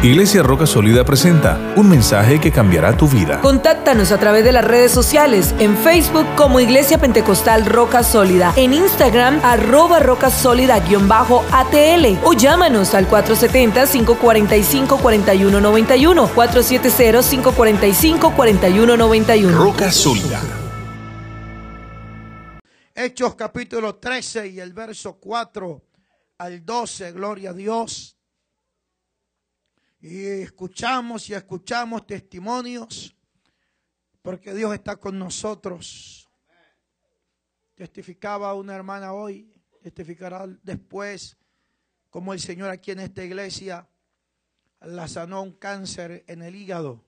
Iglesia Roca Sólida presenta un mensaje que cambiará tu vida. Contáctanos a través de las redes sociales, en Facebook como Iglesia Pentecostal Roca Sólida, en Instagram arroba roca sólida-atl o llámanos al 470-545-4191, 470-545-4191. Roca Sólida. Hechos capítulo 13 y el verso 4 al 12, gloria a Dios. Y escuchamos y escuchamos testimonios porque Dios está con nosotros. Testificaba una hermana hoy, testificará después como el Señor aquí en esta iglesia la sanó un cáncer en el hígado.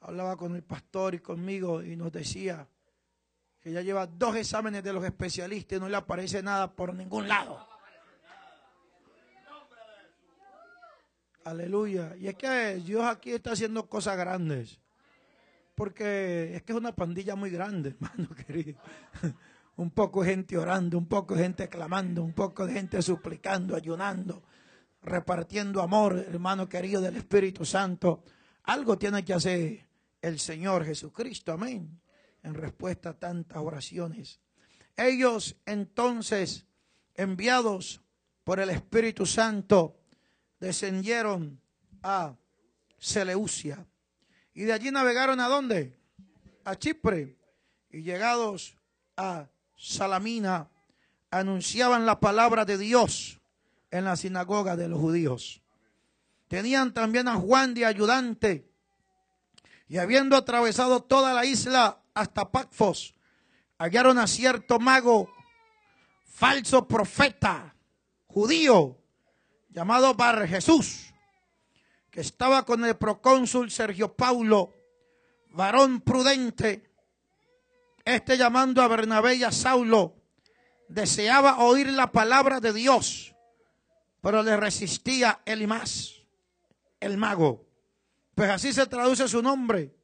Hablaba con el pastor y conmigo y nos decía que ya lleva dos exámenes de los especialistas y no le aparece nada por ningún lado. Aleluya. Y es que Dios aquí está haciendo cosas grandes. Porque es que es una pandilla muy grande, hermano querido. Un poco de gente orando, un poco de gente clamando, un poco de gente suplicando, ayunando, repartiendo amor, hermano querido del Espíritu Santo. Algo tiene que hacer el Señor Jesucristo, amén, en respuesta a tantas oraciones. Ellos entonces, enviados por el Espíritu Santo, descendieron a Seleucia. Y de allí navegaron a dónde? A Chipre. Y llegados a Salamina, anunciaban la palabra de Dios en la sinagoga de los judíos. Tenían también a Juan de ayudante. Y habiendo atravesado toda la isla hasta Pacfos, hallaron a cierto mago, falso profeta, judío, llamado Bar Jesús, que estaba con el procónsul Sergio Paulo, varón prudente, este llamando a Bernabé y a Saulo, deseaba oír la palabra de Dios, pero le resistía Elimas, el mago. Pues así se traduce su nombre,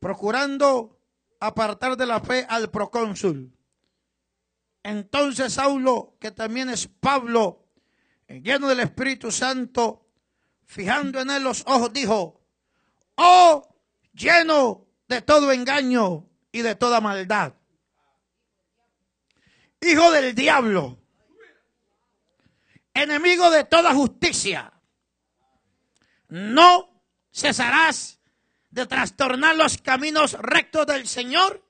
procurando apartar de la fe al procónsul. Entonces Saulo, que también es Pablo, lleno del Espíritu Santo, fijando en él los ojos, dijo, oh, lleno de todo engaño y de toda maldad. Hijo del diablo, enemigo de toda justicia, no cesarás de trastornar los caminos rectos del Señor.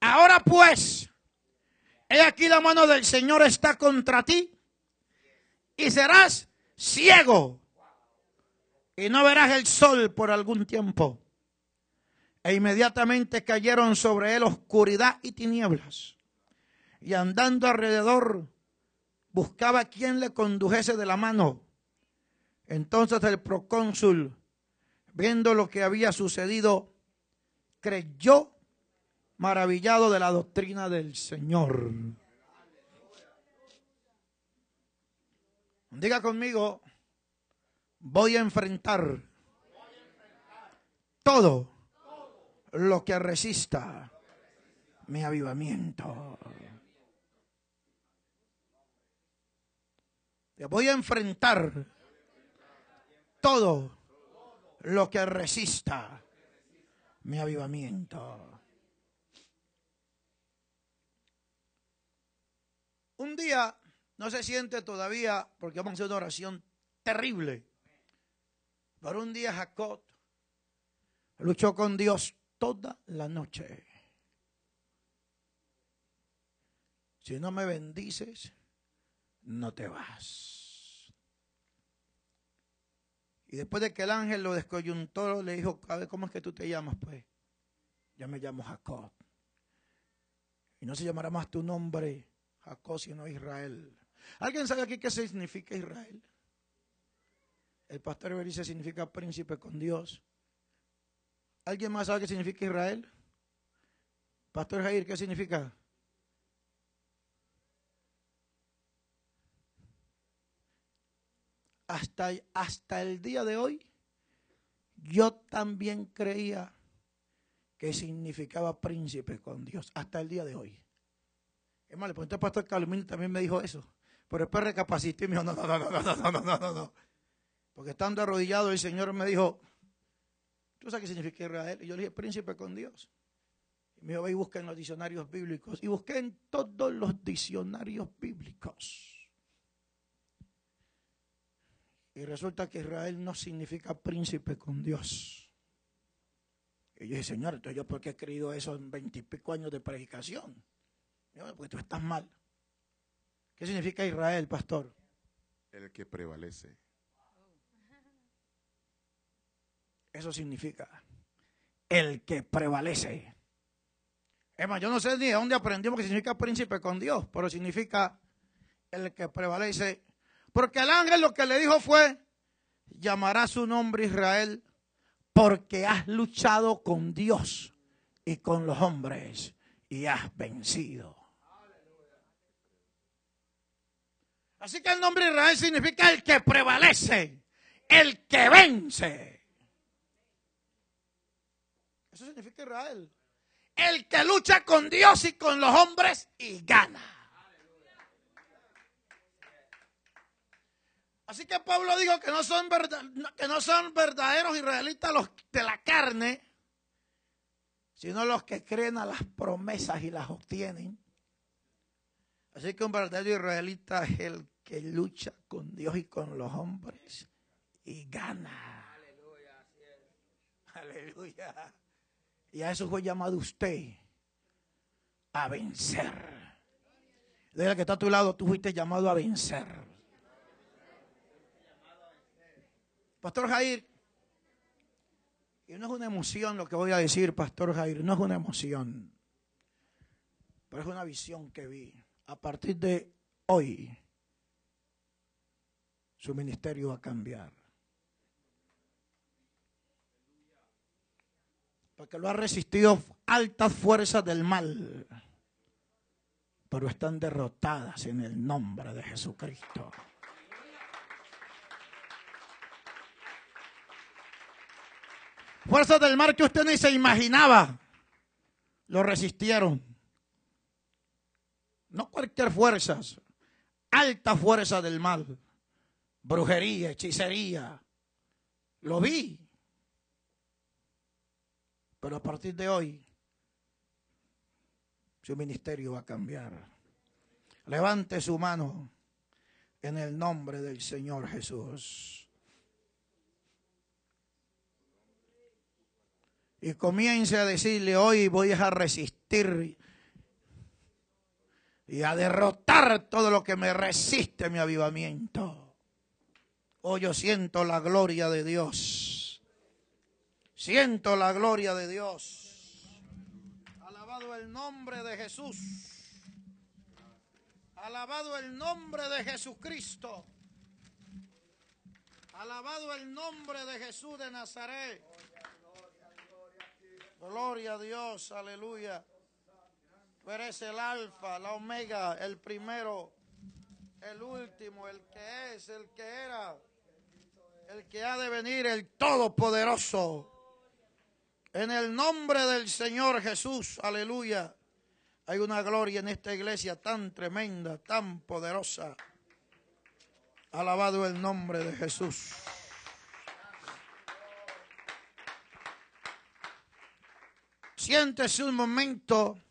Ahora pues, he aquí la mano del Señor está contra ti y serás ciego y no verás el sol por algún tiempo. E inmediatamente cayeron sobre él oscuridad y tinieblas. Y andando alrededor buscaba quien le condujese de la mano. Entonces el procónsul, viendo lo que había sucedido, creyó maravillado de la doctrina del Señor. Diga conmigo, voy a enfrentar todo lo que resista mi avivamiento. Voy a enfrentar todo lo que resista mi avivamiento. Un día no se siente todavía, porque vamos a hacer una oración terrible. Pero un día Jacob luchó con Dios toda la noche. Si no me bendices, no te vas. Y después de que el ángel lo descoyuntó, le dijo, a ver, ¿cómo es que tú te llamas? Pues, ya me llamo Jacob. Y no se llamará más tu nombre Jacob, sino Israel. ¿Alguien sabe aquí qué significa Israel? El pastor dice significa príncipe con Dios. ¿Alguien más sabe qué significa Israel? Pastor Jair, ¿qué significa? Hasta, hasta el día de hoy, yo también creía que significaba príncipe con Dios. Hasta el día de hoy. Es más, le pregunté al pastor Calumín también me dijo eso. Pero después recapacité y me dijo, no, no, no, no, no, no, no, no, no. Porque estando arrodillado el Señor me dijo, ¿tú sabes qué significa Israel? Y yo le dije, príncipe con Dios. Y me dijo, ve y busca en los diccionarios bíblicos. Y busqué en todos los diccionarios bíblicos. Y resulta que Israel no significa príncipe con Dios. Y yo dije, Señor, entonces yo por qué he creído eso en veintipico años de predicación. Yo, porque tú estás mal. ¿Qué significa Israel, pastor? El que prevalece. Eso significa el que prevalece. Es más, yo no sé ni de dónde aprendimos que significa príncipe con Dios, pero significa el que prevalece. Porque el ángel lo que le dijo fue, llamará su nombre Israel porque has luchado con Dios y con los hombres y has vencido. Así que el nombre Israel significa el que prevalece, el que vence. Eso significa Israel. El que lucha con Dios y con los hombres y gana. Así que Pablo dijo que no son, que no son verdaderos israelitas los de la carne, sino los que creen a las promesas y las obtienen. Así que un verdadero israelita es el que lucha con Dios y con los hombres y gana. Aleluya. Aleluya. Y a eso fue llamado usted a vencer. Desde que está a tu lado, tú fuiste llamado a vencer. Pastor Jair, y no es una emoción lo que voy a decir, Pastor Jair, no es una emoción, pero es una visión que vi. A partir de hoy, su ministerio va a cambiar. porque lo ha resistido altas fuerzas del mal, pero están derrotadas en el nombre de Jesucristo. Fuerzas del mal que usted ni se imaginaba, lo resistieron. No cualquier fuerza, alta fuerza del mal, brujería, hechicería. Lo vi. Pero a partir de hoy, su ministerio va a cambiar. Levante su mano en el nombre del Señor Jesús. Y comience a decirle, hoy voy a resistir y a derrotar todo lo que me resiste mi avivamiento. Hoy yo siento la gloria de Dios. Siento la gloria de Dios. Alabado el nombre de Jesús. Alabado el nombre de Jesucristo. Alabado el nombre de Jesús de Nazaret. Gloria a Dios, aleluya. Tú eres el alfa, la omega, el primero, el último, el que es, el que era, el que ha de venir, el todopoderoso. En el nombre del Señor Jesús, aleluya. Hay una gloria en esta iglesia tan tremenda, tan poderosa. Alabado el nombre de Jesús. Siéntese un momento.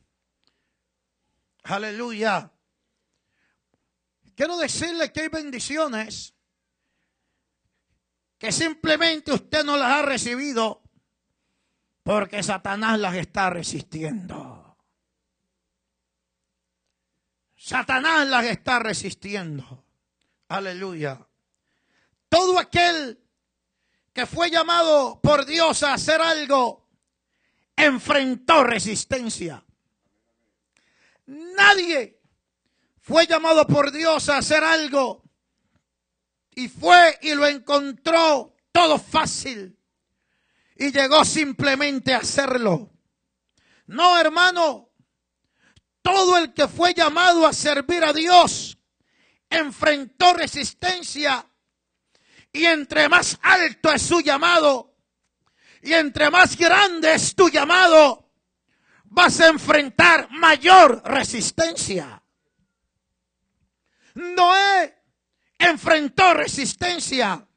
Aleluya. Quiero decirle que hay bendiciones que simplemente usted no las ha recibido porque Satanás las está resistiendo. Satanás las está resistiendo. Aleluya. Todo aquel que fue llamado por Dios a hacer algo, enfrentó resistencia. Nadie fue llamado por Dios a hacer algo. Y fue y lo encontró todo fácil. Y llegó simplemente a hacerlo. No, hermano, todo el que fue llamado a servir a Dios enfrentó resistencia. Y entre más alto es su llamado y entre más grande es tu llamado, vas a enfrentar mayor resistencia. Noé enfrentó resistencia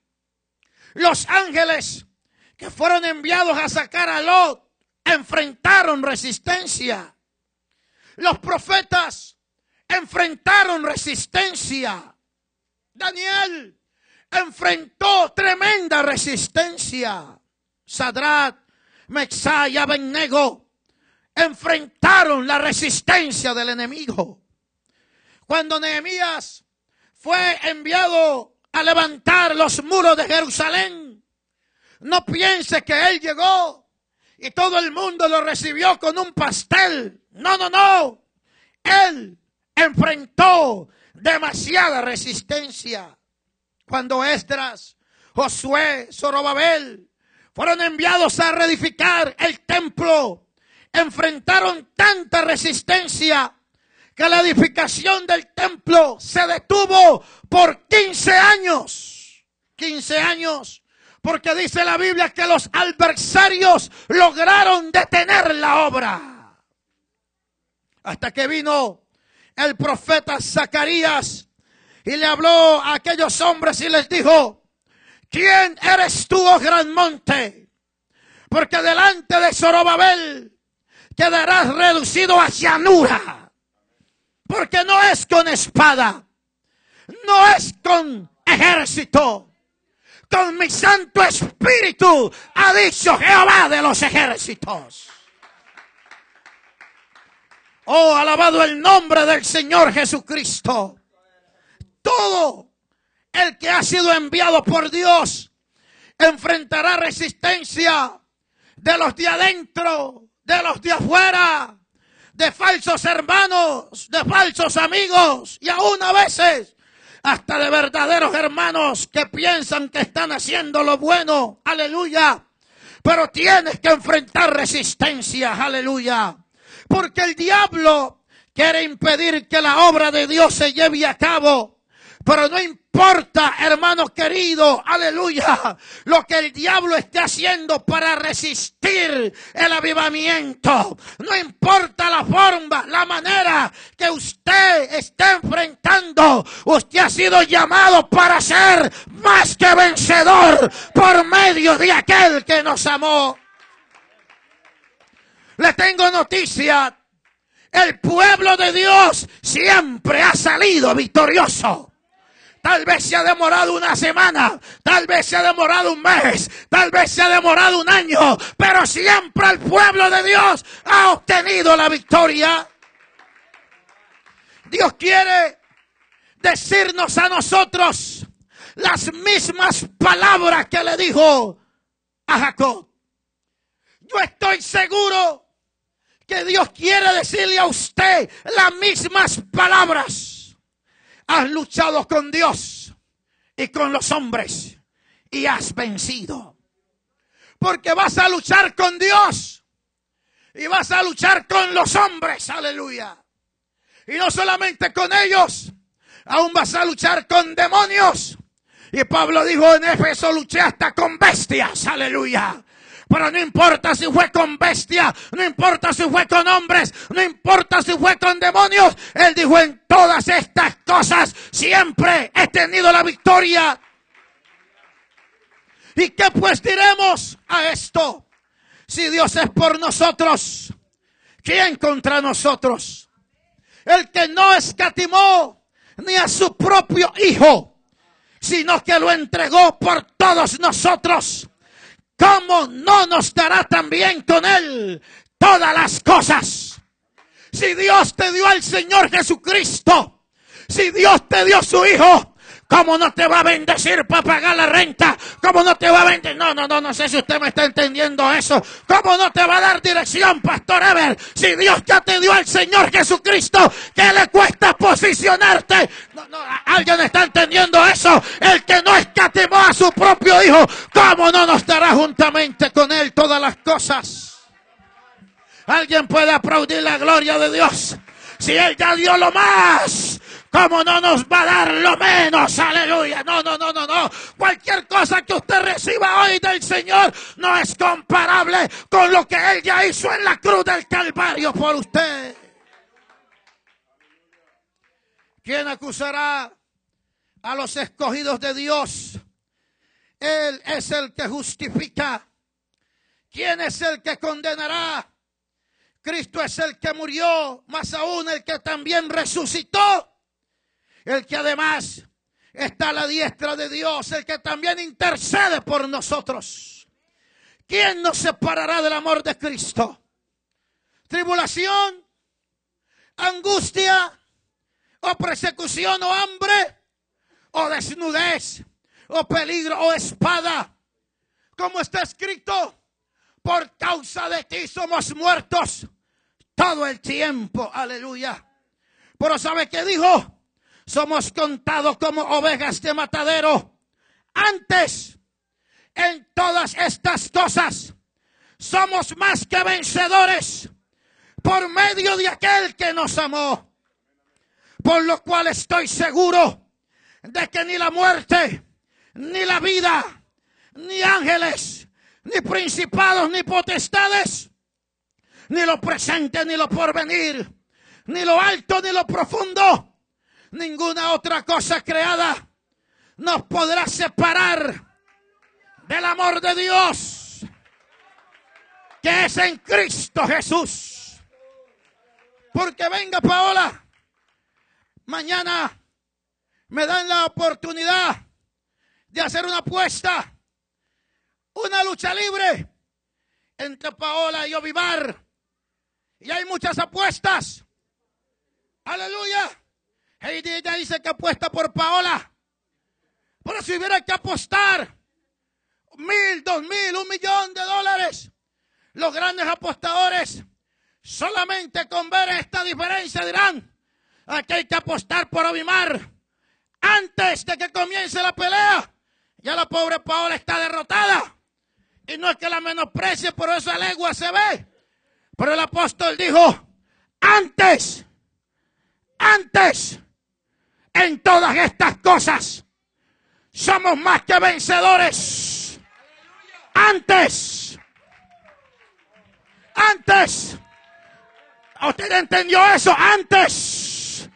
Los ángeles que fueron enviados a sacar a Lot enfrentaron resistencia. Los profetas enfrentaron resistencia. Daniel enfrentó tremenda resistencia. Sadrat, Mexá y Abednego enfrentaron la resistencia del enemigo. Cuando Nehemías fue enviado a levantar los muros de Jerusalén, no piense que él llegó y todo el mundo lo recibió con un pastel. No, no, no. Él enfrentó demasiada resistencia. Cuando Esdras, Josué, Zorobabel fueron enviados a reedificar el templo, enfrentaron tanta resistencia que la edificación del templo se detuvo por 15 años. 15 años. Porque dice la Biblia que los adversarios lograron detener la obra. Hasta que vino el profeta Zacarías y le habló a aquellos hombres y les dijo, ¿quién eres tú, oh gran monte? Porque delante de Zorobabel quedarás reducido a llanura. Porque no es con espada, no es con ejército. Con mi Santo Espíritu, ha dicho Jehová de los ejércitos. Oh, alabado el nombre del Señor Jesucristo. Todo el que ha sido enviado por Dios enfrentará resistencia de los de adentro, de los de afuera, de falsos hermanos, de falsos amigos y aún a veces hasta de verdaderos hermanos que piensan que están haciendo lo bueno. Aleluya. Pero tienes que enfrentar resistencia. Aleluya. Porque el diablo quiere impedir que la obra de Dios se lleve a cabo. Pero no importa, hermano querido, aleluya, lo que el diablo esté haciendo para resistir el avivamiento. No importa la forma, la manera que usted esté enfrentando. Usted ha sido llamado para ser más que vencedor por medio de aquel que nos amó. Le tengo noticia. El pueblo de Dios siempre ha salido victorioso. Tal vez se ha demorado una semana, tal vez se ha demorado un mes, tal vez se ha demorado un año, pero siempre el pueblo de Dios ha obtenido la victoria. Dios quiere decirnos a nosotros las mismas palabras que le dijo a Jacob. Yo estoy seguro que Dios quiere decirle a usted las mismas palabras has luchado con Dios y con los hombres y has vencido. Porque vas a luchar con Dios y vas a luchar con los hombres, aleluya. Y no solamente con ellos, aún vas a luchar con demonios. Y Pablo dijo en Éfeso, luché hasta con bestias, aleluya. Pero no importa si fue con bestia, no importa si fue con hombres, no importa si fue con demonios. Él dijo en todas estas cosas siempre he tenido la victoria. ¿Y qué pues diremos a esto? Si Dios es por nosotros, ¿quién contra nosotros? El que no escatimó ni a su propio Hijo, sino que lo entregó por todos nosotros. ¿Cómo no nos dará también con Él todas las cosas? Si Dios te dio al Señor Jesucristo, si Dios te dio su Hijo, ¿Cómo no te va a bendecir para pagar la renta? ¿Cómo no te va a bendecir? No, no, no, no sé si usted me está entendiendo eso. ¿Cómo no te va a dar dirección, Pastor Ever? Si Dios ya te dio al Señor Jesucristo, ¿qué le cuesta posicionarte? No, no, ¿Alguien está entendiendo eso? El que no escatimó a su propio Hijo, ¿cómo no nos dará juntamente con Él todas las cosas? ¿Alguien puede aplaudir la gloria de Dios? Si Él ya dio lo más, ¿Cómo no nos va a dar lo menos? Aleluya. No, no, no, no, no. Cualquier cosa que usted reciba hoy del Señor no es comparable con lo que Él ya hizo en la cruz del Calvario por usted. ¿Quién acusará a los escogidos de Dios? Él es el que justifica. ¿Quién es el que condenará? Cristo es el que murió, más aún el que también resucitó. El que además está a la diestra de Dios, el que también intercede por nosotros. ¿Quién nos separará del amor de Cristo? ¿Tribulación? ¿Angustia? ¿O persecución o hambre? ¿O desnudez? ¿O peligro o espada? Como está escrito, por causa de ti somos muertos todo el tiempo. Aleluya. Pero ¿sabe qué dijo? Somos contados como ovejas de matadero. Antes, en todas estas cosas, somos más que vencedores por medio de aquel que nos amó. Por lo cual estoy seguro de que ni la muerte, ni la vida, ni ángeles, ni principados, ni potestades, ni lo presente, ni lo porvenir, ni lo alto, ni lo profundo, ninguna otra cosa creada nos podrá separar del amor de Dios que es en Cristo Jesús. Porque venga Paola, mañana me dan la oportunidad de hacer una apuesta, una lucha libre entre Paola y Ovivar. Y hay muchas apuestas. Aleluya. Ella dice que apuesta por Paola. Pero si hubiera que apostar mil, dos mil, un millón de dólares, los grandes apostadores solamente con ver esta diferencia dirán, aquí hay que apostar por Ovimar antes de que comience la pelea. Ya la pobre Paola está derrotada. Y no es que la menosprecie, pero esa lengua se ve. Pero el apóstol dijo, antes, antes, en todas estas cosas, somos más que vencedores. Antes, antes, ¿usted entendió eso? Antes,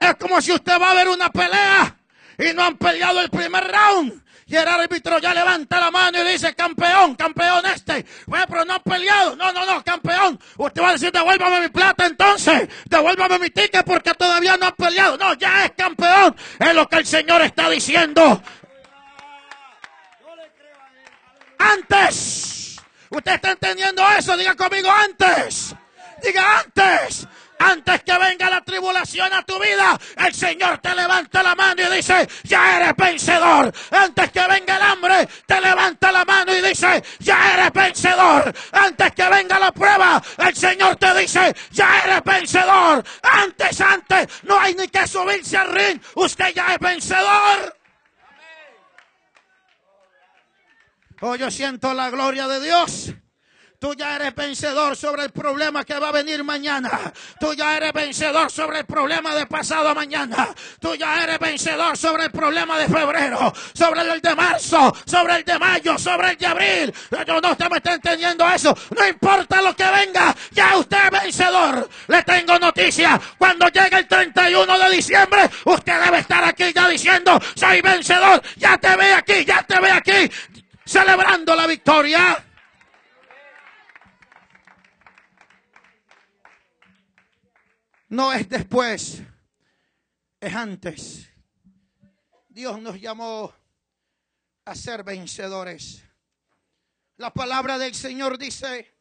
es como si usted va a ver una pelea y no han peleado el primer round. Y el árbitro ya levanta la mano y dice, campeón, campeón este. Bueno, pero no han peleado. No, no, no, campeón. Usted va a decir, devuélvame mi plata entonces. Devuélvame mi ticket porque todavía no han peleado. No, ya es campeón. Es lo que el Señor está diciendo. Antes. ¿Usted está entendiendo eso? Diga conmigo antes. Diga antes. Antes que venga la tribulación a tu vida, el Señor te levanta la mano y dice, ya eres vencedor. Antes que venga el hambre, te levanta la mano y dice, ya eres vencedor. Antes que venga la prueba, el Señor te dice, ya eres vencedor. Antes, antes, no hay ni que subirse al ring. Usted ya es vencedor. Oh, yo siento la gloria de Dios. Tú ya eres vencedor sobre el problema que va a venir mañana. Tú ya eres vencedor sobre el problema de pasado mañana. Tú ya eres vencedor sobre el problema de febrero, sobre el de marzo, sobre el de mayo, sobre el de abril. Yo no usted me está entendiendo eso. No importa lo que venga, ya usted es vencedor. Le tengo noticia. Cuando llegue el 31 de diciembre, usted debe estar aquí ya diciendo, soy vencedor. Ya te ve aquí, ya te ve aquí, celebrando la victoria. No es después, es antes. Dios nos llamó a ser vencedores. La palabra del Señor dice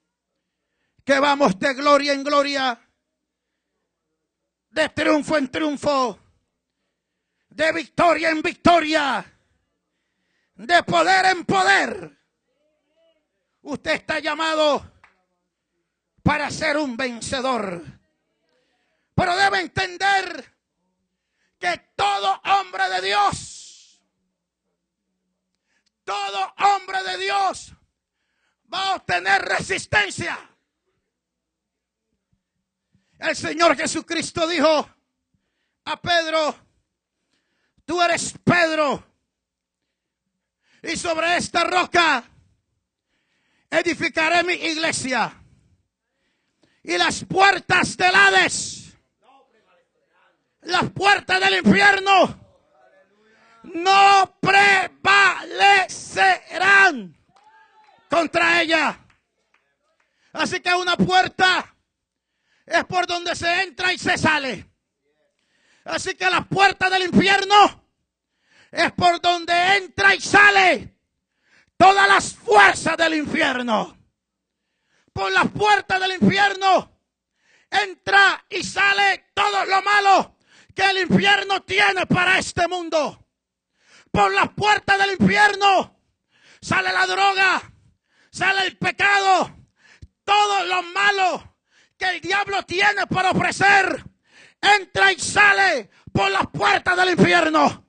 que vamos de gloria en gloria, de triunfo en triunfo, de victoria en victoria, de poder en poder. Usted está llamado para ser un vencedor. Pero debe entender que todo hombre de Dios, todo hombre de Dios va a obtener resistencia. El Señor Jesucristo dijo a Pedro, tú eres Pedro, y sobre esta roca edificaré mi iglesia. Y las puertas del Hades las puertas del infierno no prevalecerán contra ella. Así que una puerta es por donde se entra y se sale. Así que las puertas del infierno es por donde entra y sale todas las fuerzas del infierno. Por las puertas del infierno entra y sale todo lo malo que el infierno tiene para este mundo. Por las puertas del infierno sale la droga, sale el pecado, todo lo malo que el diablo tiene para ofrecer. Entra y sale por las puertas del infierno.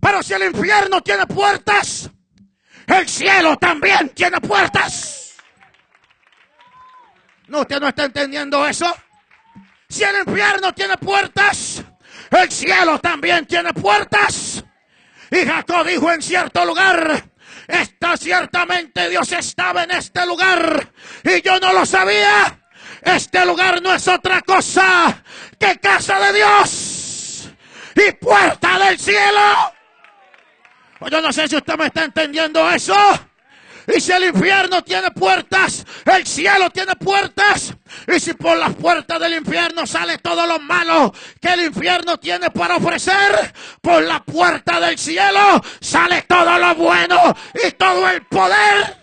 Pero si el infierno tiene puertas, el cielo también tiene puertas. No, usted no está entendiendo eso. Si el infierno tiene puertas, el cielo también tiene puertas. Y Jacob dijo en cierto lugar, está ciertamente Dios estaba en este lugar y yo no lo sabía. Este lugar no es otra cosa que casa de Dios y puerta del cielo. Yo no sé si usted me está entendiendo eso. Y si el infierno tiene puertas, el cielo tiene puertas. Y si por las puertas del infierno sale todo lo malo que el infierno tiene para ofrecer, por la puerta del cielo sale todo lo bueno y todo el poder.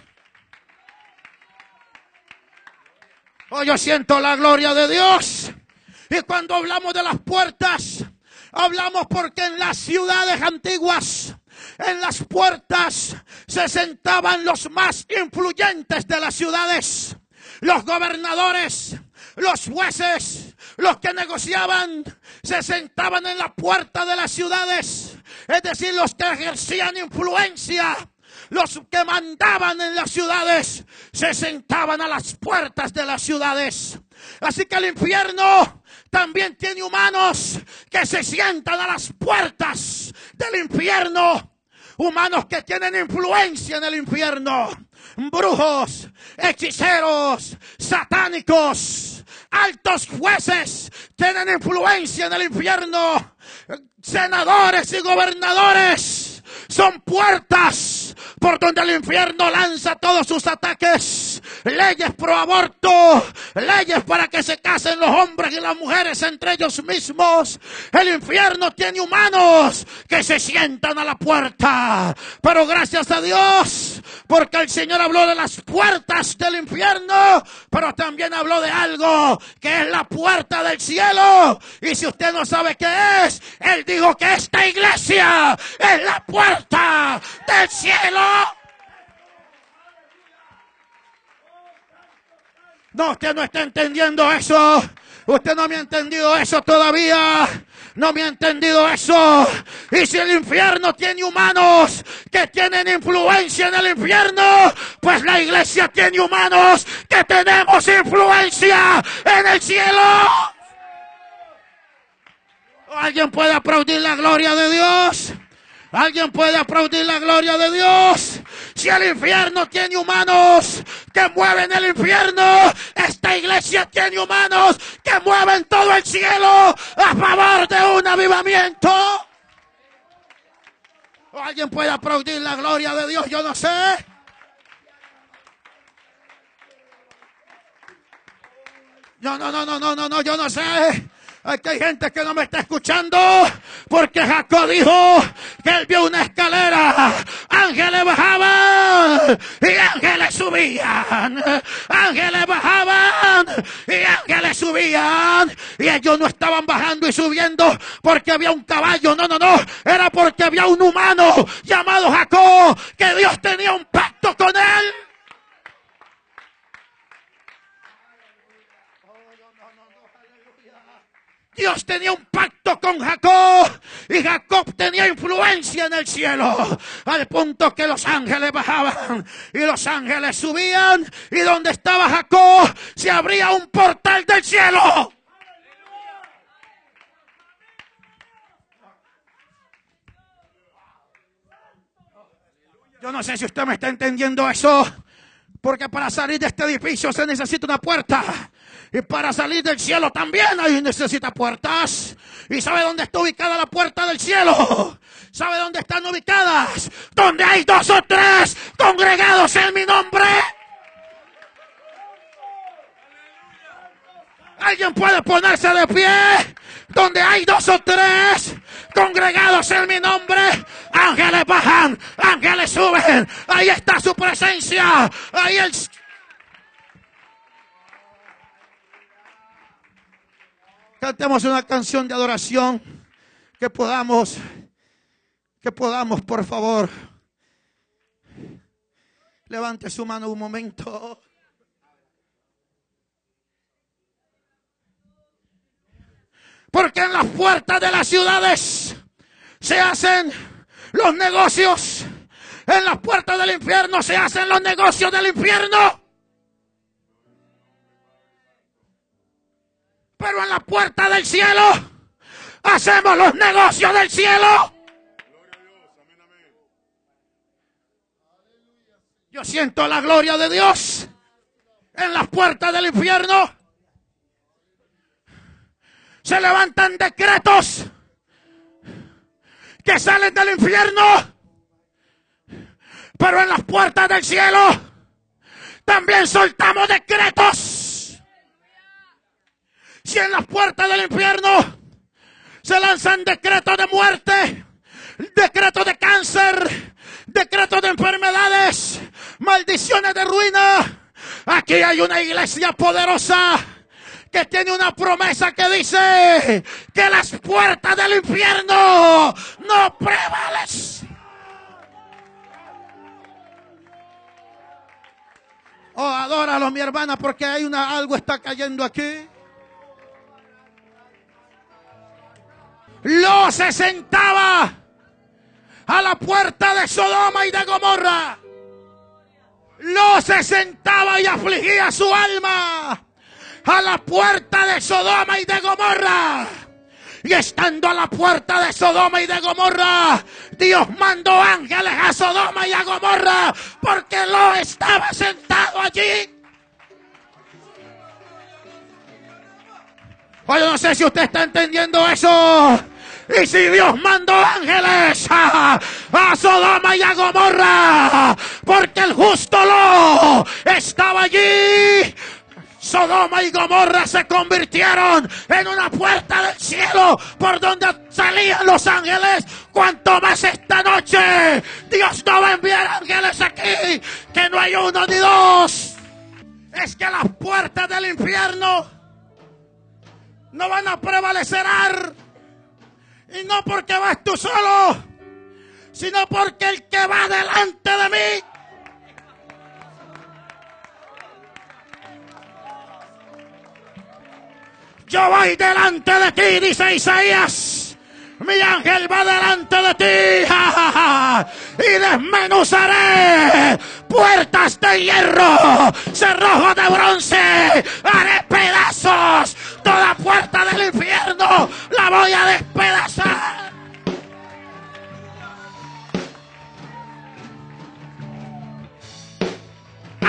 Oh, yo siento la gloria de Dios. Y cuando hablamos de las puertas, hablamos porque en las ciudades antiguas en las puertas se sentaban los más influyentes de las ciudades, los gobernadores, los jueces, los que negociaban, se sentaban en la puerta de las ciudades, es decir, los que ejercían influencia. Los que mandaban en las ciudades se sentaban a las puertas de las ciudades. Así que el infierno también tiene humanos que se sientan a las puertas del infierno humanos que tienen influencia en el infierno, brujos, hechiceros, satánicos, altos jueces tienen influencia en el infierno, senadores y gobernadores son puertas por donde el infierno lanza todos sus ataques. Leyes pro aborto, leyes para que se casen los hombres y las mujeres entre ellos mismos. El infierno tiene humanos que se sientan a la puerta. Pero gracias a Dios, porque el Señor habló de las puertas del infierno, pero también habló de algo que es la puerta del cielo. Y si usted no sabe qué es, Él dijo que esta iglesia es la puerta del cielo. No, usted no está entendiendo eso. Usted no me ha entendido eso todavía. No me ha entendido eso. Y si el infierno tiene humanos que tienen influencia en el infierno, pues la iglesia tiene humanos que tenemos influencia en el cielo. ¿Alguien puede aplaudir la gloria de Dios? ¿Alguien puede aplaudir la gloria de Dios? Si el infierno tiene humanos que mueven el infierno, esta iglesia tiene humanos que mueven todo el cielo a favor de un avivamiento. ¿O alguien puede aplaudir la gloria de Dios? Yo no sé. No, no, no, no, no, no, no, yo no sé. Aquí hay gente que no me está escuchando porque Jacob dijo que él vio una escalera. Ángeles bajaban y ángeles subían. Ángeles bajaban y ángeles subían. Y ellos no estaban bajando y subiendo porque había un caballo. No, no, no. Era porque había un humano llamado Jacob que Dios tenía un pacto con él. Dios tenía un pacto con Jacob y Jacob tenía influencia en el cielo al punto que los ángeles bajaban y los ángeles subían y donde estaba Jacob se abría un portal del cielo. Yo no sé si usted me está entendiendo eso, porque para salir de este edificio se necesita una puerta. Y para salir del cielo también ahí necesita puertas. ¿Y sabe dónde está ubicada la puerta del cielo? ¿Sabe dónde están ubicadas? Donde hay dos o tres congregados en mi nombre. ¿Alguien puede ponerse de pie? Donde hay dos o tres congregados en mi nombre, ángeles bajan, ángeles suben. Ahí está su presencia. Ahí el... Cantemos una canción de adoración que podamos, que podamos, por favor. Levante su mano un momento. Porque en las puertas de las ciudades se hacen los negocios. En las puertas del infierno se hacen los negocios del infierno. Pero en la puerta del cielo hacemos los negocios del cielo. Yo siento la gloria de Dios en las puertas del infierno se levantan decretos que salen del infierno, pero en las puertas del cielo también soltamos decretos. Si en las puertas del infierno se lanzan decretos de muerte, decretos de cáncer, decretos de enfermedades, maldiciones de ruina, aquí hay una iglesia poderosa que tiene una promesa que dice que las puertas del infierno no prevalecen. Oh, adóralo, mi hermana, porque hay una algo está cayendo aquí. Lo se sentaba a la puerta de Sodoma y de Gomorra. Lo se sentaba y afligía su alma a la puerta de Sodoma y de Gomorra. Y estando a la puerta de Sodoma y de Gomorra, Dios mandó ángeles a Sodoma y a Gomorra porque lo estaba sentado allí. Oye, no sé si usted está entendiendo eso. Y si Dios mandó ángeles a, a, Sodoma y a Gomorra, porque el justo lo estaba allí, Sodoma y Gomorra se convirtieron en una puerta del cielo por donde salían los ángeles. Cuanto más esta noche Dios no va a enviar ángeles aquí, que no hay uno ni dos. Es que las puertas del infierno no van a prevalecer. Y no porque vas tú solo, sino porque el que va delante de mí Yo voy delante de ti, dice Isaías. Mi ángel va delante de ti y desmenuzaré puertas de hierro, cerrojo de bronce, haré pedazos. Toda puerta del infierno la voy a despedazar.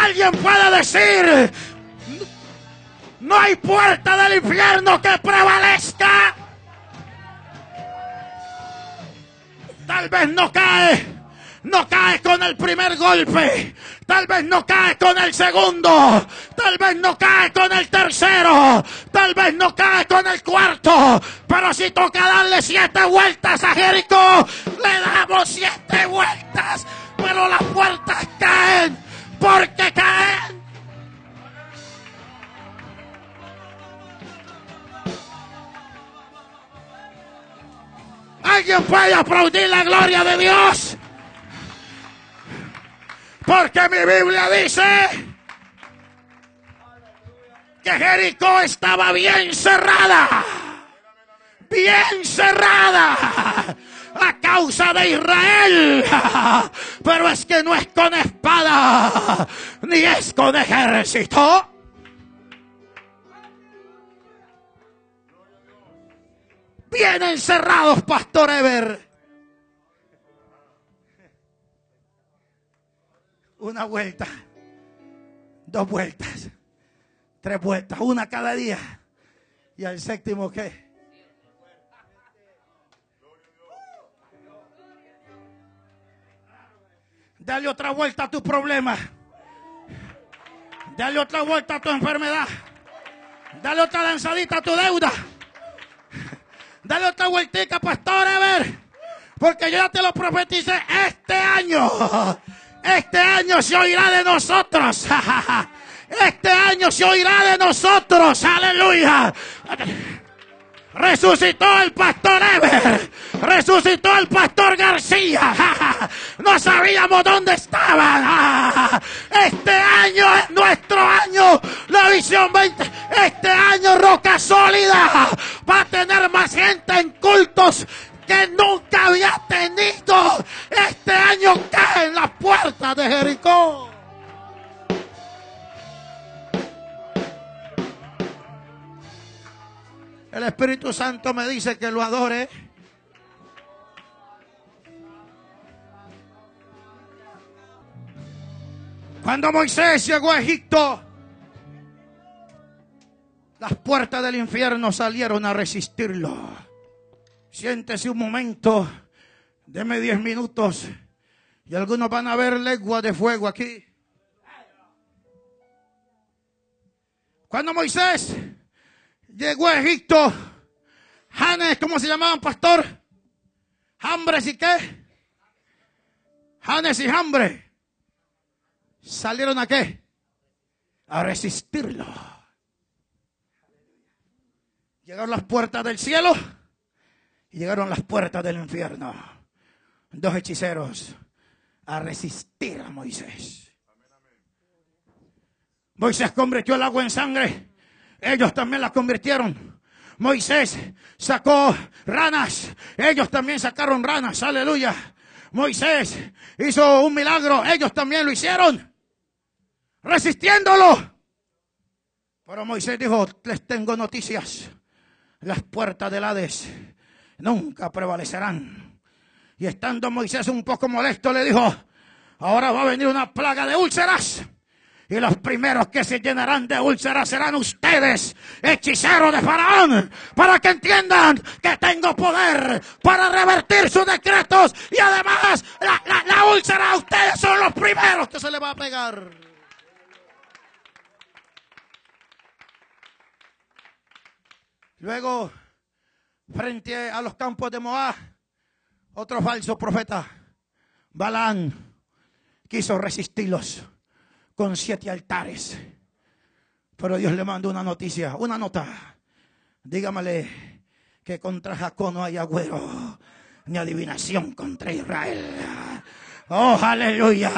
Alguien puede decir, no hay puerta del infierno que prevalezca. Tal vez no cae. No cae con el primer golpe. Tal vez no cae con el segundo. Tal vez no cae con el tercero. Tal vez no cae con el cuarto. Pero si toca darle siete vueltas a Jericó, le damos siete vueltas. Pero las puertas caen porque caen. Alguien puede aplaudir la gloria de Dios. Porque mi Biblia dice que Jericó estaba bien cerrada. Bien cerrada. A causa de Israel. Pero es que no es con espada. Ni es con ejército. bien encerrados, Pastor Ever. Una vuelta, dos vueltas, Tres vueltas, una cada día. ¿Y al séptimo qué? Dale otra vuelta a tu problema. Dale otra vuelta a tu enfermedad. Dale otra lanzadita a tu deuda. Dale otra vueltica, pastor Ever. Porque yo ya te lo profeticé este año. Este año se oirá de nosotros. Este año se oirá de nosotros. Aleluya. Resucitó el pastor Ever. Resucitó el pastor García. No sabíamos dónde estaban. Este año es nuestro año. La visión 20. Este año Roca Sólida va a tener más gente en cultos que nunca había tenido. Este año cae en las puertas de Jericó. El Espíritu Santo me dice que lo adore. Cuando Moisés llegó a Egipto, las puertas del infierno salieron a resistirlo. Siéntese un momento, deme diez minutos y algunos van a ver lengua de fuego aquí. Cuando Moisés llegó a Egipto, Janes, ¿cómo se llamaban, pastor? Hambres y qué? Janes y Hambre. ¿Salieron a qué? A resistirlo. Llegaron las puertas del cielo y llegaron las puertas del infierno. Dos hechiceros a resistir a Moisés. Moisés convirtió el agua en sangre. Ellos también la convirtieron. Moisés sacó ranas. Ellos también sacaron ranas. Aleluya. Moisés hizo un milagro. Ellos también lo hicieron. Resistiéndolo. Pero Moisés dijo, les tengo noticias. Las puertas del Hades nunca prevalecerán. Y estando Moisés un poco molesto, le dijo, ahora va a venir una plaga de úlceras. Y los primeros que se llenarán de úlceras serán ustedes, hechiceros de Faraón, para que entiendan que tengo poder para revertir sus decretos. Y además, la, la, la úlcera a ustedes son los primeros que se le va a pegar. Luego, frente a los campos de Moab, otro falso profeta, Balán, quiso resistirlos con siete altares. Pero Dios le mandó una noticia, una nota. Dígamele que contra Jacob no hay agüero, ni adivinación contra Israel. Oh, aleluya.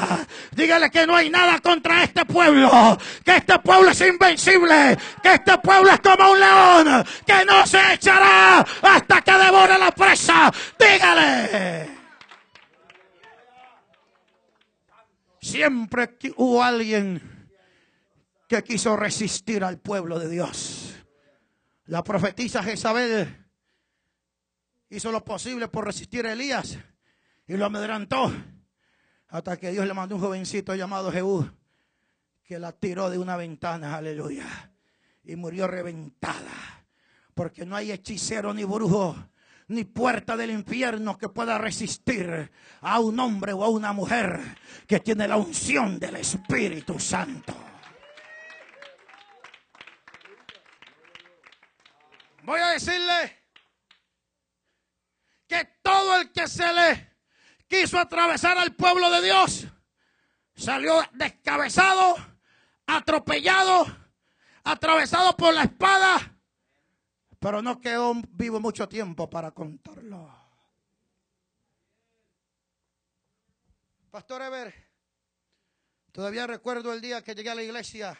Dígale que no hay nada contra este pueblo. Que este pueblo es invencible. Que este pueblo es como un león. Que no se echará hasta que devore la presa. Dígale. Siempre hubo alguien que quiso resistir al pueblo de Dios. La profetisa Jezabel hizo lo posible por resistir a Elías y lo amedrentó. Hasta que Dios le mandó un jovencito llamado Jehú que la tiró de una ventana, aleluya. Y murió reventada. Porque no hay hechicero ni brujo ni puerta del infierno que pueda resistir a un hombre o a una mujer que tiene la unción del Espíritu Santo. Voy a decirle que todo el que se le quiso atravesar al pueblo de Dios, salió descabezado, atropellado, atravesado por la espada, pero no quedó vivo mucho tiempo para contarlo. Pastor Ever, todavía recuerdo el día que llegué a la iglesia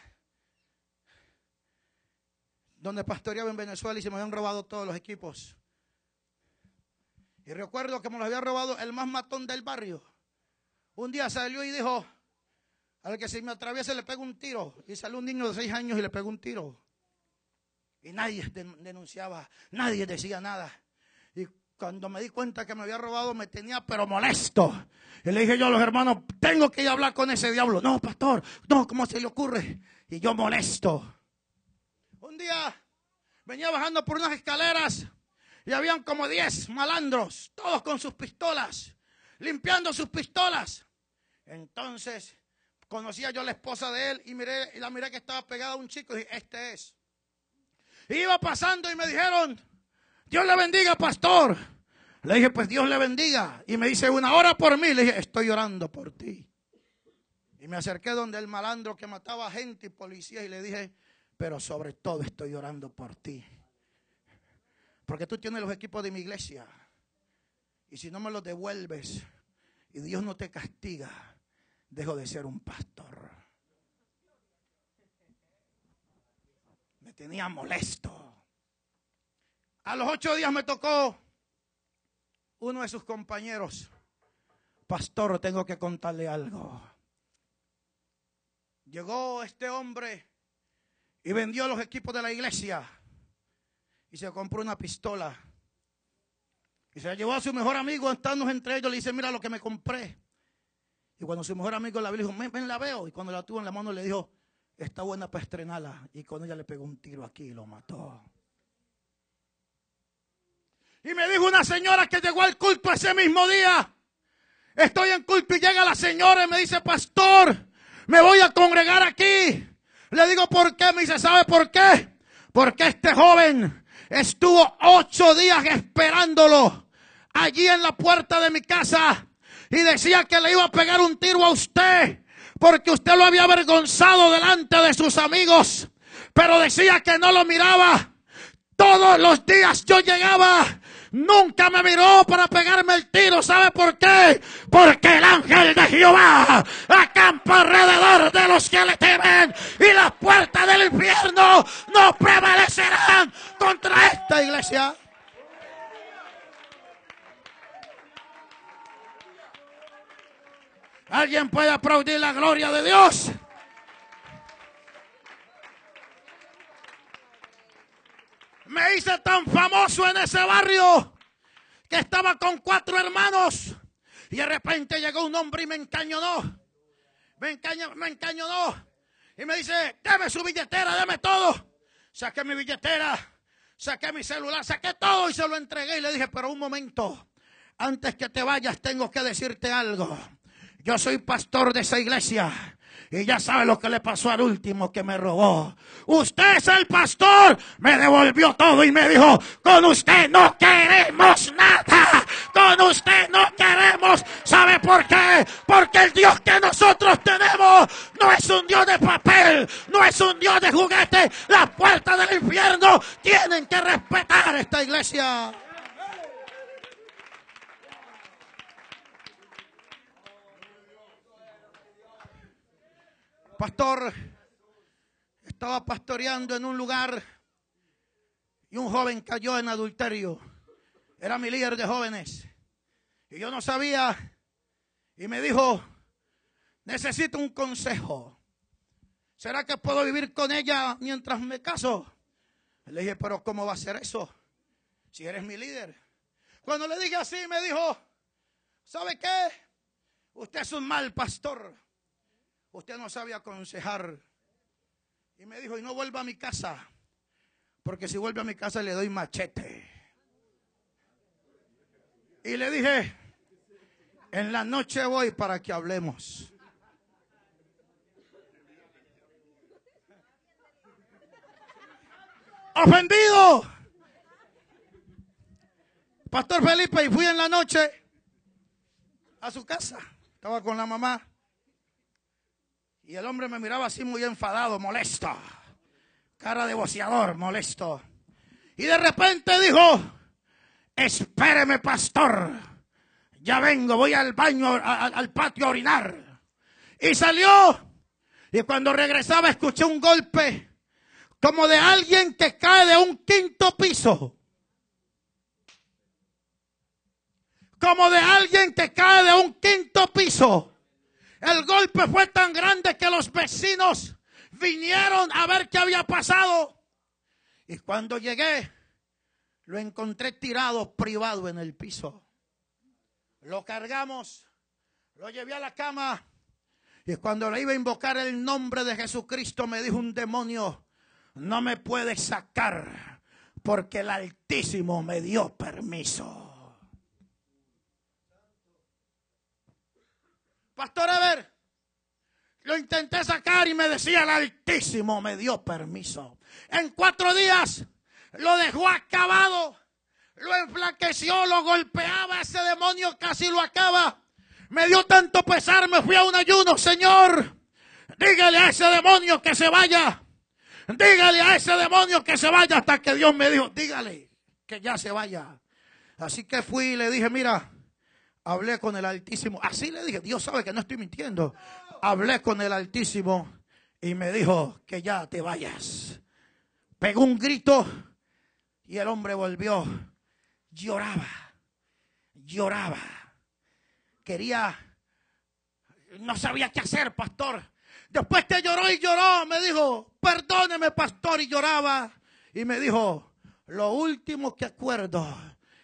donde pastoreaba en Venezuela y se me habían robado todos los equipos. Y recuerdo que me lo había robado el más matón del barrio. Un día salió y dijo, al que se me atraviese le pego un tiro. Y salió un niño de seis años y le pegó un tiro. Y nadie denunciaba, nadie decía nada. Y cuando me di cuenta que me había robado, me tenía pero molesto. Y le dije yo a los hermanos, tengo que ir a hablar con ese diablo. No, pastor, no, ¿cómo se le ocurre? Y yo molesto. Un día venía bajando por unas escaleras y habían como 10 malandros, todos con sus pistolas, limpiando sus pistolas. Entonces conocía yo a la esposa de él y miré y la miré que estaba pegada a un chico y dije, este es. Iba pasando y me dijeron, Dios le bendiga, pastor. Le dije, pues Dios le bendiga. Y me dice, una hora por mí. Le dije, estoy orando por ti. Y me acerqué donde el malandro que mataba gente y policía y le dije, pero sobre todo estoy orando por ti. Porque tú tienes los equipos de mi iglesia. Y si no me los devuelves y Dios no te castiga, dejo de ser un pastor. Me tenía molesto. A los ocho días me tocó uno de sus compañeros. Pastor, tengo que contarle algo. Llegó este hombre y vendió los equipos de la iglesia y se compró una pistola. Y se la llevó a su mejor amigo, estando entre ellos, le dice, mira lo que me compré. Y cuando su mejor amigo la vio, dijo, ven, la veo. Y cuando la tuvo en la mano, le dijo, está buena para estrenarla. Y con ella le pegó un tiro aquí y lo mató. Y me dijo una señora que llegó al culto ese mismo día. Estoy en culto y llega la señora y me dice, pastor, me voy a congregar aquí. Le digo, ¿por qué? Me dice, ¿sabe por qué? Porque este joven estuvo ocho días esperándolo allí en la puerta de mi casa y decía que le iba a pegar un tiro a usted porque usted lo había avergonzado delante de sus amigos, pero decía que no lo miraba. Todos los días yo llegaba nunca me miró para pegarme el tiro. ¿Sabe por qué? Porque el ángel de Jehová acampa alrededor de los que le temen y las puertas del infierno no prevalecerán contra esta iglesia. ¿Alguien puede aplaudir la gloria de Dios? Me hice tan famoso en ese barrio que estaba con cuatro hermanos y de repente llegó un hombre y me encañonó. Me, encañonó, me encañonó y me dice, deme su billetera, deme todo. Saqué mi billetera, saqué mi celular, saqué todo y se lo entregué y le dije, pero un momento, antes que te vayas tengo que decirte algo. Yo soy pastor de esa iglesia y ya sabe lo que le pasó al último que me robó. Usted es el pastor. Me devolvió todo y me dijo, con usted no queremos nada. Con usted no queremos. ¿Sabe por qué? Porque el Dios que nosotros tenemos no es un Dios de papel. No es un Dios de juguete. Las puertas del infierno tienen que respetar esta iglesia. Pastor estaba pastoreando en un lugar y un joven cayó en adulterio. Era mi líder de jóvenes. Y yo no sabía. Y me dijo, necesito un consejo. ¿Será que puedo vivir con ella mientras me caso? Le dije, pero ¿cómo va a ser eso? Si eres mi líder. Cuando le dije así, me dijo, ¿sabe qué? Usted es un mal pastor usted no sabe aconsejar. Y me dijo, y no vuelva a mi casa, porque si vuelve a mi casa le doy machete. Y le dije, en la noche voy para que hablemos. Ofendido. Pastor Felipe, y fui en la noche a su casa. Estaba con la mamá. Y el hombre me miraba así muy enfadado, molesto. Cara de boceador, molesto. Y de repente dijo, espéreme pastor, ya vengo, voy al baño, al patio a orinar. Y salió. Y cuando regresaba escuché un golpe como de alguien que cae de un quinto piso. Como de alguien que cae de un quinto piso. El golpe fue tan grande que los vecinos vinieron a ver qué había pasado. Y cuando llegué, lo encontré tirado privado en el piso. Lo cargamos, lo llevé a la cama. Y cuando le iba a invocar el nombre de Jesucristo, me dijo un demonio, no me puede sacar porque el Altísimo me dio permiso. Pastor, a lo intenté sacar y me decía el Altísimo me dio permiso. En cuatro días lo dejó acabado, lo enflaqueció, lo golpeaba, ese demonio casi lo acaba. Me dio tanto pesar, me fui a un ayuno, Señor. Dígale a ese demonio que se vaya. Dígale a ese demonio que se vaya hasta que Dios me dijo, dígale que ya se vaya. Así que fui y le dije, mira, hablé con el Altísimo. Así le dije, Dios sabe que no estoy mintiendo. Hablé con el Altísimo y me dijo que ya te vayas. Pegó un grito y el hombre volvió. Lloraba, lloraba. Quería, no sabía qué hacer, pastor. Después que lloró y lloró, me dijo, perdóneme, pastor, y lloraba. Y me dijo, lo último que acuerdo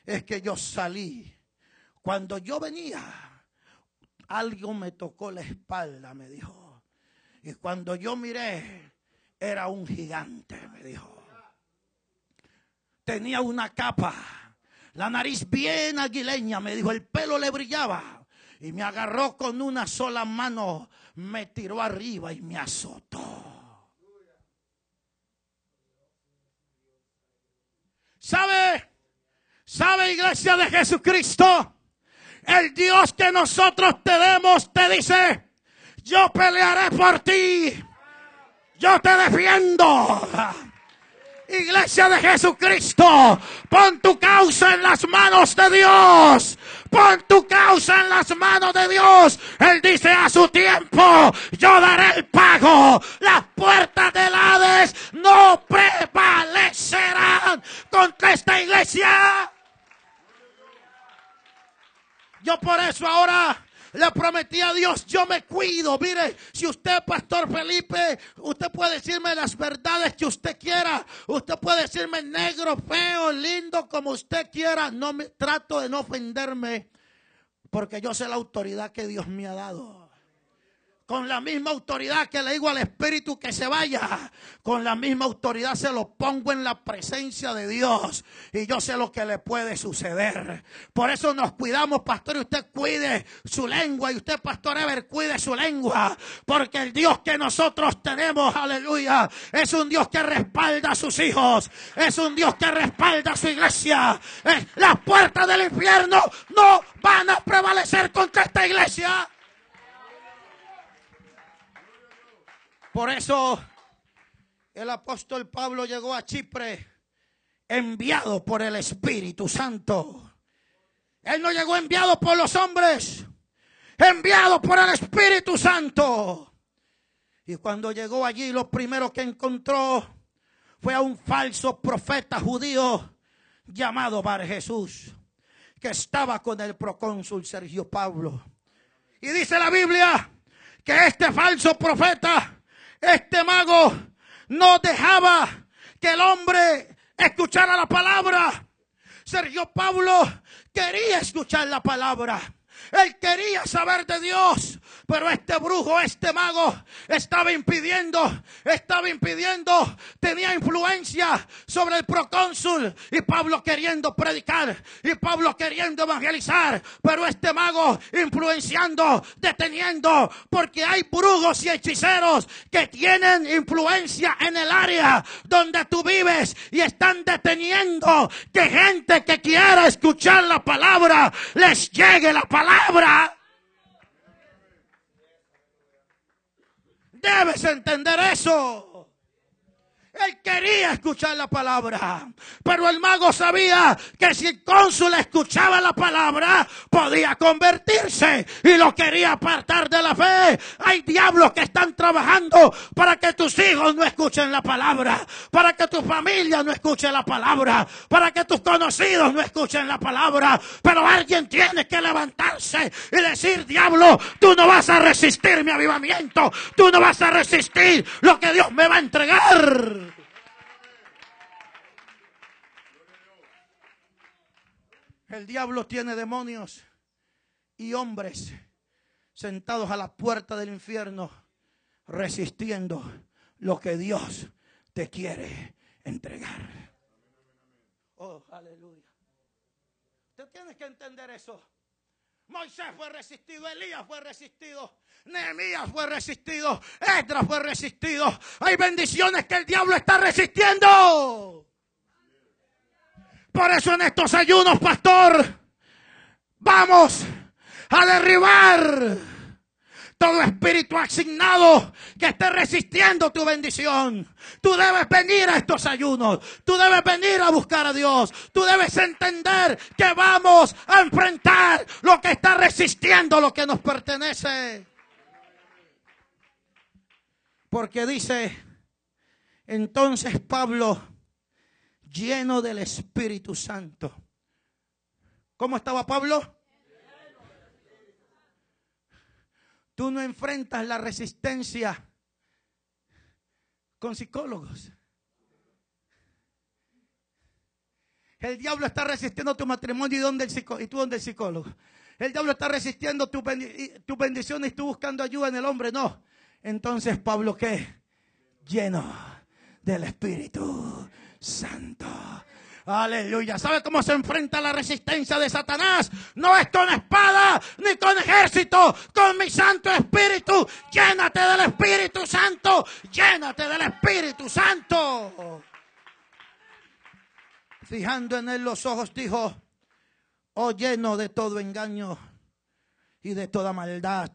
es que yo salí. Cuando yo venía, algo me tocó la espalda, me dijo. Y cuando yo miré, era un gigante, me dijo. Tenía una capa, la nariz bien aguileña, me dijo, el pelo le brillaba. Y me agarró con una sola mano, me tiró arriba y me azotó. ¿Sabe? ¿Sabe, iglesia de Jesucristo? El Dios que nosotros tenemos te dice, yo pelearé por ti. Yo te defiendo. Iglesia de Jesucristo, pon tu causa en las manos de Dios. Pon tu causa en las manos de Dios. Él dice a su tiempo, yo daré el pago. Las puertas del Hades no prevalecerán contra esta iglesia. Yo por eso ahora le prometí a Dios, yo me cuido. Mire, si usted, Pastor Felipe, usted puede decirme las verdades que usted quiera. Usted puede decirme negro, feo, lindo, como usted quiera. No me trato de no ofenderme, porque yo sé la autoridad que Dios me ha dado con la misma autoridad que le digo al Espíritu que se vaya, con la misma autoridad se lo pongo en la presencia de Dios y yo sé lo que le puede suceder. Por eso nos cuidamos, pastor, y usted cuide su lengua y usted, pastor Ever, cuide su lengua, porque el Dios que nosotros tenemos, aleluya, es un Dios que respalda a sus hijos, es un Dios que respalda a su iglesia. Eh, las puertas del infierno no van a prevalecer contra esta iglesia. Por eso el apóstol Pablo llegó a Chipre enviado por el Espíritu Santo. Él no llegó enviado por los hombres, enviado por el Espíritu Santo. Y cuando llegó allí, lo primero que encontró fue a un falso profeta judío llamado Bar Jesús, que estaba con el procónsul Sergio Pablo. Y dice la Biblia que este falso profeta este mago no dejaba que el hombre escuchara la palabra. Sergio Pablo quería escuchar la palabra. Él quería saber de Dios. Pero este brujo, este mago, estaba impidiendo, estaba impidiendo, tenía influencia sobre el procónsul y Pablo queriendo predicar y Pablo queriendo evangelizar, pero este mago influenciando, deteniendo, porque hay brujos y hechiceros que tienen influencia en el área donde tú vives y están deteniendo que gente que quiera escuchar la palabra les llegue la palabra. Debes entender eso. Él quería escuchar la palabra, pero el mago sabía que si el cónsul escuchaba la palabra, podía convertirse y lo quería apartar de la fe. Hay diablos que están trabajando para que tus hijos no escuchen la palabra, para que tu familia no escuche la palabra, para que tus conocidos no escuchen la palabra. Pero alguien tiene que levantarse y decir, diablo, tú no vas a resistir mi avivamiento, tú no vas a resistir lo que Dios me va a entregar. El diablo tiene demonios y hombres sentados a la puerta del infierno resistiendo lo que Dios te quiere entregar. Oh, aleluya. Usted tiene que entender eso. Moisés fue resistido, Elías fue resistido, Nehemías fue resistido, Esdras fue resistido. Hay bendiciones que el diablo está resistiendo. Por eso en estos ayunos, pastor, vamos a derribar todo espíritu asignado que esté resistiendo tu bendición. Tú debes venir a estos ayunos. Tú debes venir a buscar a Dios. Tú debes entender que vamos a enfrentar lo que está resistiendo lo que nos pertenece. Porque dice, entonces Pablo, lleno del Espíritu Santo. ¿Cómo estaba Pablo? Tú no enfrentas la resistencia con psicólogos. El diablo está resistiendo tu matrimonio y, el y tú donde el psicólogo. El diablo está resistiendo tu, tu bendición y tú buscando ayuda en el hombre. No. Entonces Pablo, ¿qué? Lleno del Espíritu Santo. Aleluya. ¿Sabe cómo se enfrenta la resistencia de Satanás? No es con espada ni con ejército, con mi Santo Espíritu. Llénate del Espíritu Santo. Llénate del Espíritu Santo. Fijando en él los ojos, dijo, oh lleno de todo engaño y de toda maldad,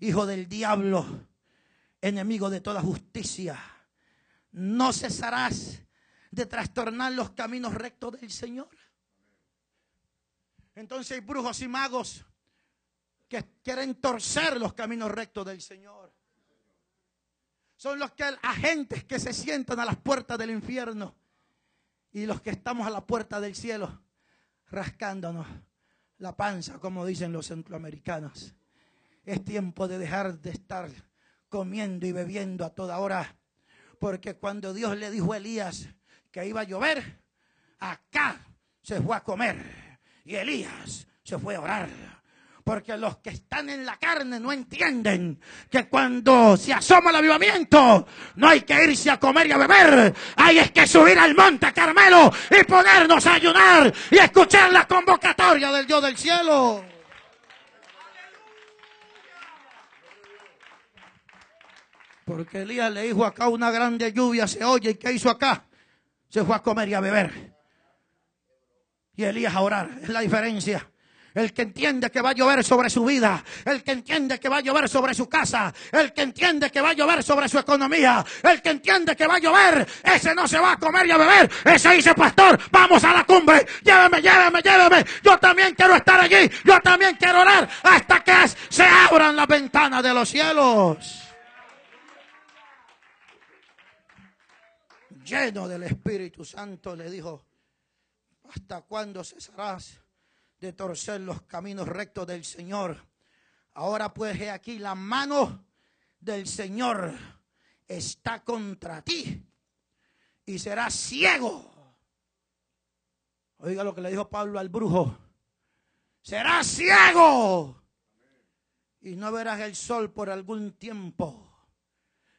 hijo del diablo, enemigo de toda justicia, no cesarás de trastornar los caminos rectos del Señor. Entonces hay brujos y magos que quieren torcer los caminos rectos del Señor. Son los que agentes que se sientan a las puertas del infierno y los que estamos a la puerta del cielo rascándonos la panza, como dicen los centroamericanos. Es tiempo de dejar de estar comiendo y bebiendo a toda hora. Porque cuando Dios le dijo a Elías, que iba a llover, acá se fue a comer y Elías se fue a orar. Porque los que están en la carne no entienden que cuando se asoma el avivamiento no hay que irse a comer y a beber. Hay es que subir al monte Carmelo y ponernos a ayunar y escuchar la convocatoria del Dios del cielo. Porque Elías le dijo acá una grande lluvia se oye y ¿qué hizo acá? Se fue a comer y a beber. Y Elías a orar. Es la diferencia. El que entiende que va a llover sobre su vida, el que entiende que va a llover sobre su casa, el que entiende que va a llover sobre su economía, el que entiende que va a llover, ese no se va a comer y a beber. Ese dice, pastor, vamos a la cumbre, lléveme, lléveme, lléveme. Yo también quiero estar allí, yo también quiero orar hasta que se abran las ventanas de los cielos. Lleno del Espíritu Santo, le dijo, ¿hasta cuándo cesarás de torcer los caminos rectos del Señor? Ahora pues he aquí la mano del Señor está contra ti y serás ciego. Oiga lo que le dijo Pablo al brujo. Serás ciego y no verás el sol por algún tiempo.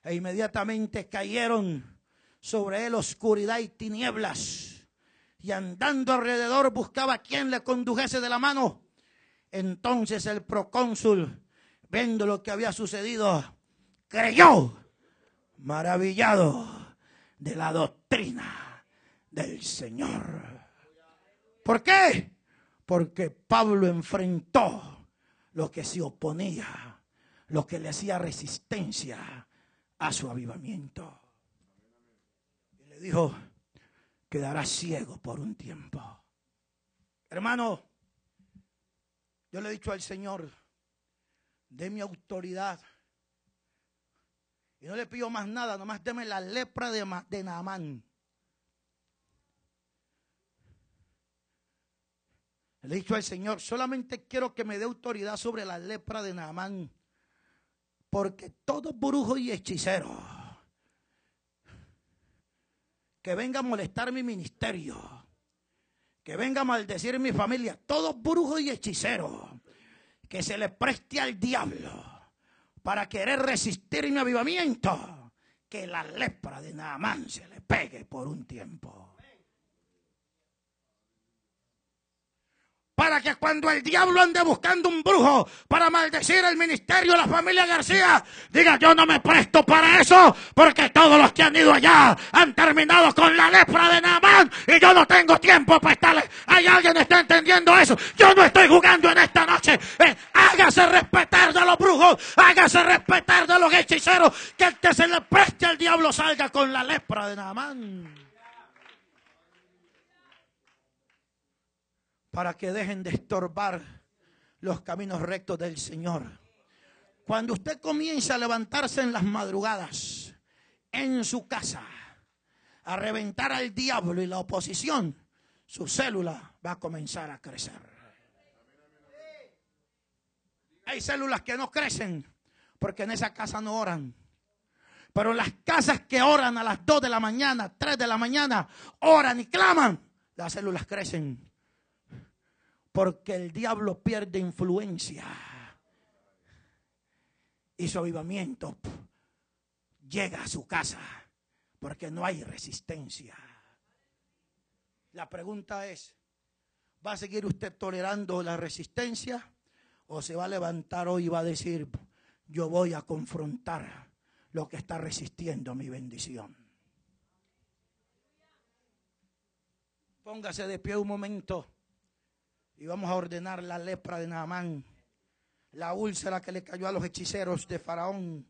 E inmediatamente cayeron sobre él oscuridad y tinieblas. Y andando alrededor buscaba quien le condujese de la mano. Entonces el procónsul, viendo lo que había sucedido, creyó, maravillado de la doctrina del Señor. ¿Por qué? Porque Pablo enfrentó lo que se oponía, lo que le hacía resistencia a su avivamiento dijo, quedarás ciego por un tiempo. Hermano, yo le he dicho al Señor, de mi autoridad. Y no le pido más nada, nomás deme la lepra de, de Naamán. Le he dicho al Señor, solamente quiero que me dé autoridad sobre la lepra de Naamán. Porque todo brujo y hechicero que venga a molestar mi ministerio, que venga a maldecir mi familia, todo brujo y hechicero, que se le preste al diablo para querer resistir mi avivamiento, que la lepra de Naamán se le pegue por un tiempo. Para que cuando el diablo ande buscando un brujo para maldecir el ministerio de la familia García, diga yo no me presto para eso, porque todos los que han ido allá han terminado con la lepra de Naamán y yo no tengo tiempo para estarle. ¿Hay alguien que está entendiendo eso? Yo no estoy jugando en esta noche. Eh, hágase respetar de los brujos, hágase respetar de los hechiceros, que el que se le preste al diablo salga con la lepra de Naamán. Para que dejen de estorbar los caminos rectos del Señor. Cuando usted comienza a levantarse en las madrugadas, en su casa, a reventar al diablo y la oposición, su célula va a comenzar a crecer. Hay células que no crecen porque en esa casa no oran. Pero las casas que oran a las 2 de la mañana, 3 de la mañana, oran y claman, las células crecen porque el diablo pierde influencia. Y su avivamiento llega a su casa porque no hay resistencia. La pregunta es, ¿va a seguir usted tolerando la resistencia? ¿O se va a levantar hoy y va a decir, yo voy a confrontar lo que está resistiendo mi bendición? Póngase de pie un momento. Y vamos a ordenar la lepra de Naamán, la úlcera que le cayó a los hechiceros de Faraón.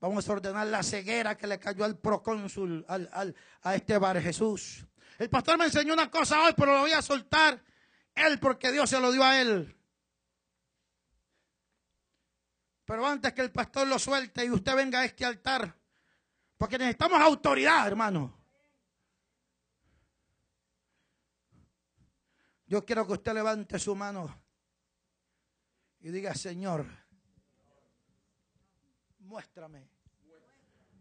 Vamos a ordenar la ceguera que le cayó al procónsul, al, a este bar Jesús. El pastor me enseñó una cosa hoy, pero lo voy a soltar él porque Dios se lo dio a él. Pero antes que el pastor lo suelte y usted venga a este altar, porque necesitamos autoridad, hermano. Yo quiero que usted levante su mano y diga, Señor, muéstrame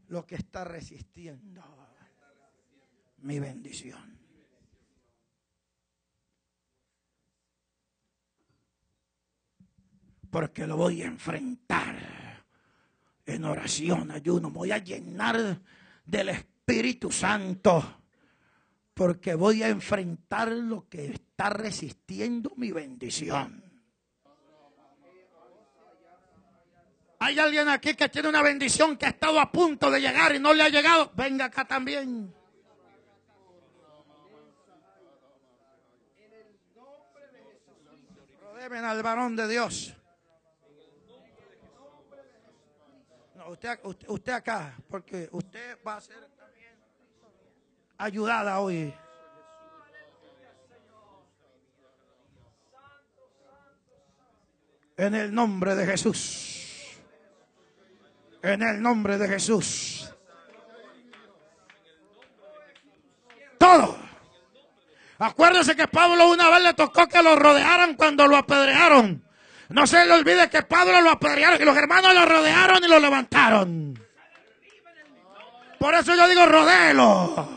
lo que está resistiendo mi bendición. Porque lo voy a enfrentar en oración, ayuno. voy a llenar del Espíritu Santo porque voy a enfrentar lo que está resistiendo mi bendición. Hay alguien aquí que tiene una bendición que ha estado a punto de llegar y no le ha llegado. Venga acá también. Rodeben al varón de Dios. No, usted, usted, usted acá, porque usted va a ser ayudada hoy. En el nombre de Jesús. En el nombre de Jesús. Todo. Acuérdese que Pablo una vez le tocó que lo rodearan cuando lo apedrearon. No se le olvide que Pablo lo apedrearon y los hermanos lo rodearon y lo levantaron. Por eso yo digo rodelo.